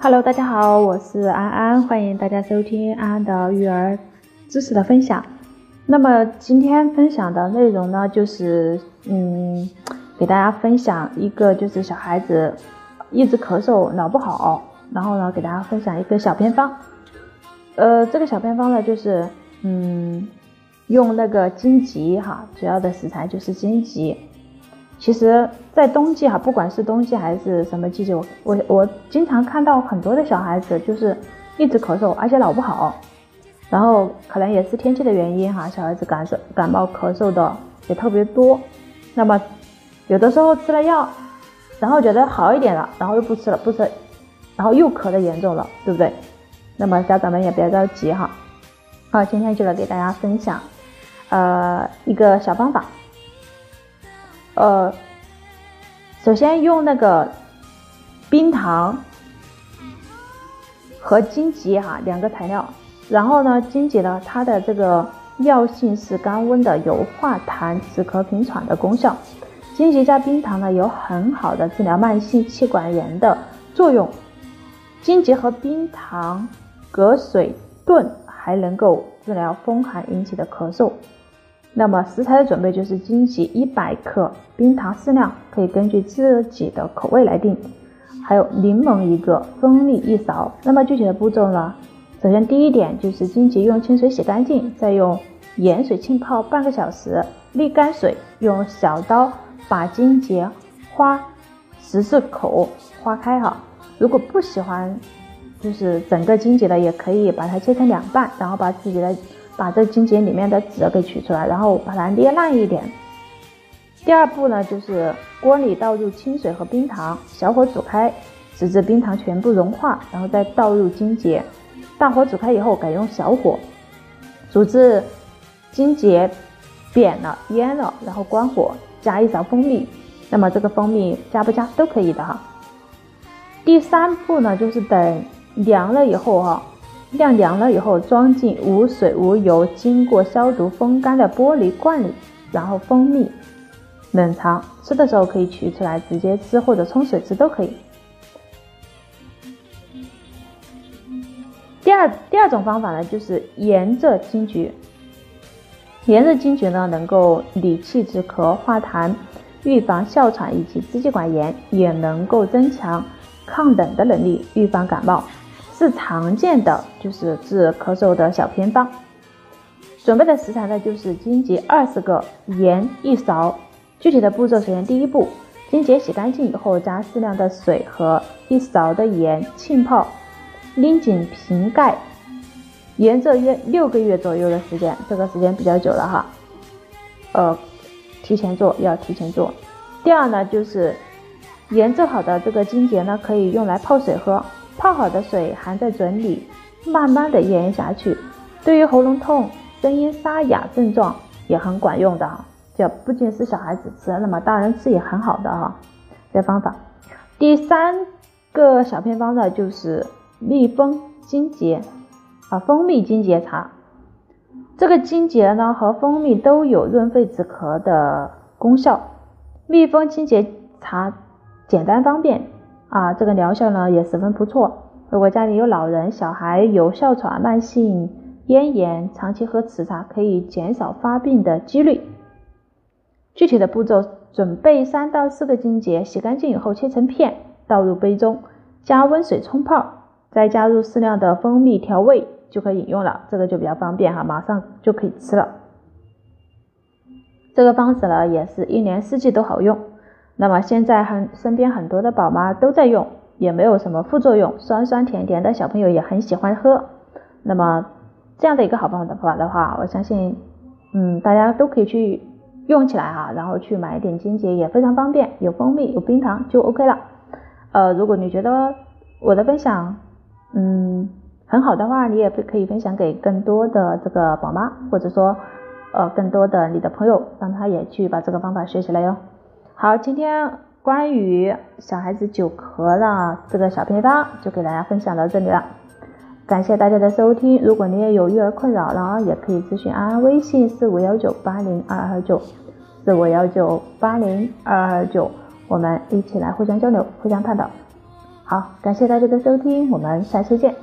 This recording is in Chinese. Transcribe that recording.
Hello，大家好，我是安安，欢迎大家收听安安的育儿知识的分享。那么今天分享的内容呢，就是嗯，给大家分享一个就是小孩子一直咳嗽脑不好，然后呢，给大家分享一个小偏方。呃，这个小偏方呢，就是嗯，用那个荆棘哈，主要的食材就是荆棘。其实，在冬季哈，不管是冬季还是什么季节，我我我经常看到很多的小孩子就是一直咳嗽，而且老不好。然后可能也是天气的原因哈，小孩子感受感冒咳嗽的也特别多。那么有的时候吃了药，然后觉得好一点了，然后又不吃了，不吃，然后又咳的严重了，对不对？那么家长们也别着急哈。好，今天就来给大家分享，呃，一个小方法。呃，首先用那个冰糖和荆棘哈两个材料，然后呢，荆棘呢它的这个药性是甘温的，有化痰、止咳平喘的功效。荆棘加冰糖呢有很好的治疗慢性气管炎的作用。荆棘和冰糖隔水炖，还能够治疗风寒引起的咳嗽。那么食材的准备就是荆棘一百克，冰糖适量，可以根据自己的口味来定。还有柠檬一个，蜂蜜一勺。那么具体的步骤呢？首先第一点就是荆棘用清水洗干净，再用盐水浸泡半个小时，沥干水，用小刀把荆棘花十字口划开哈。如果不喜欢就是整个荆棘的，也可以把它切成两半，然后把自己的。把这荆棘里面的籽给取出来，然后把它捏烂一点。第二步呢，就是锅里倒入清水和冰糖，小火煮开，直至冰糖全部融化，然后再倒入荆棘。大火煮开以后，改用小火煮至荆棘扁了、蔫了，然后关火，加一勺蜂蜜。那么这个蜂蜜加不加都可以的哈。第三步呢，就是等凉了以后哈。晾凉了以后，装进无水无油、经过消毒风干的玻璃罐里，然后封密冷藏。吃的时候可以取出来直接吃，或者冲水吃都可以。第二第二种方法呢，就是沿着金桔，沿着金桔呢能够理气止咳、化痰、预防哮喘以及支气管炎，也能够增强抗冷的能力，预防感冒。是常见的，就是治咳嗽的小偏方。准备的食材呢，就是荆棘二十个，盐一勺。具体的步骤，首先第一步，荆棘洗干净以后，加适量的水和一勺的盐浸泡，拎紧瓶盖，沿着约六个月左右的时间，这个时间比较久了哈。呃，提前做要提前做。第二呢，就是研制好的这个荆棘呢，可以用来泡水喝。泡好的水含在嘴里，慢慢的咽下去，对于喉咙痛、声音沙哑症状也很管用的。这不仅是小孩子吃，那么大人吃也很好的哈。这方法。第三个小偏方呢，就是蜜蜂金桔啊，蜂蜜金桔茶。这个金桔呢和蜂蜜都有润肺止咳的功效。蜜蜂金桔茶简单方便。啊，这个疗效呢也十分不错。如果家里有老人、小孩有哮喘、慢性咽炎，长期喝此茶可以减少发病的几率。具体的步骤：准备三到四个荆棘，洗干净以后切成片，倒入杯中，加温水冲泡，再加入适量的蜂蜜调味，就可以饮用了。这个就比较方便哈，马上就可以吃了。这个方子呢，也是一年四季都好用。那么现在很身边很多的宝妈都在用，也没有什么副作用，酸酸甜甜的小朋友也很喜欢喝。那么这样的一个好方法的话，我相信，嗯，大家都可以去用起来哈，然后去买一点荆棘也非常方便，有蜂蜜有冰糖就 OK 了。呃，如果你觉得我的分享，嗯，很好的话，你也可以分享给更多的这个宝妈，或者说，呃，更多的你的朋友，让他也去把这个方法学起来哟。好，今天关于小孩子久咳的这个小偏方就给大家分享到这里了，感谢大家的收听。如果你也有育儿困扰呢，也可以咨询安安微信四五幺九八零二二九四五幺九八零二二九，我们一起来互相交流，互相探讨。好，感谢大家的收听，我们下期见。